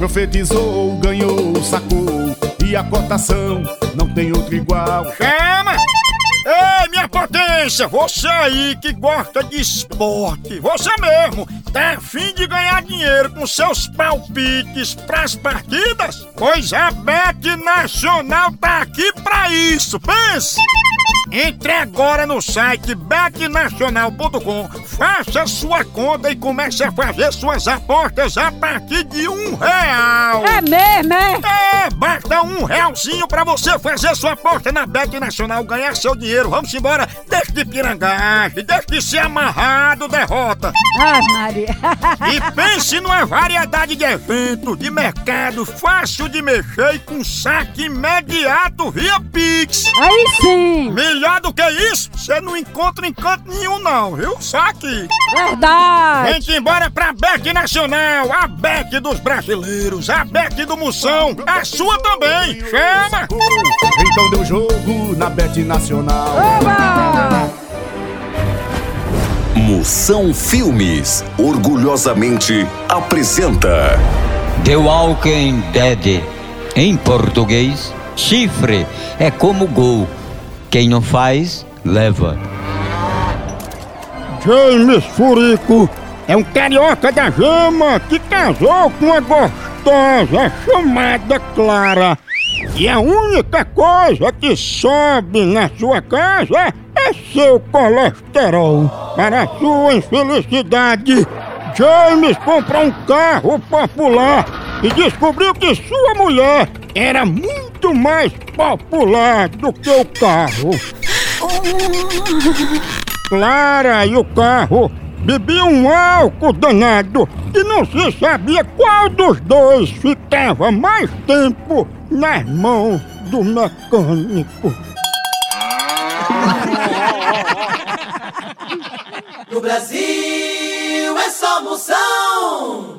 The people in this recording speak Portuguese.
Profetizou, ganhou, sacou. E a cotação não tem outro igual. Chama! Potência, você aí que gosta de esporte, você mesmo, tá afim de ganhar dinheiro com seus palpites pras partidas? Pois a Bet Nacional tá aqui pra isso, pense! Entre agora no site betnacional.com, faça sua conta e comece a fazer suas apostas a partir de um real. É mesmo, é? É, basta um realzinho pra você fazer sua aposta na Bet Nacional, ganhar seu dinheiro. Vamos embora, deixe de pirangagem, deixe de ser amarrado, derrota. Ai, Maria. E pense numa variedade de eventos, de mercado, fácil de mexer e com saque imediato via Pix. Aí sim. Melhor do que isso, você não encontra em canto nenhum não, viu? Saque! Verdade. Vem-te embora pra Bet Nacional, a Bet dos brasileiros, a Bet do Moção, a sua também! Chama! Então deu jogo na Bet Nacional. Oba! Moção Filmes orgulhosamente apresenta The Walking Dead. Em português, chifre é como gol. Quem não faz, leva. James Furico é um carioca da gema que casou com uma gostosa chamada Clara. E a única coisa que sobe na sua casa é seu colesterol. Para sua infelicidade, James comprou um carro popular e descobriu que sua mulher era muito mais popular do que o carro. Clara e o carro bebiam um álcool danado e não se sabia qual dos dois ficava mais tempo nas mãos do mecânico. No Brasil é só moção.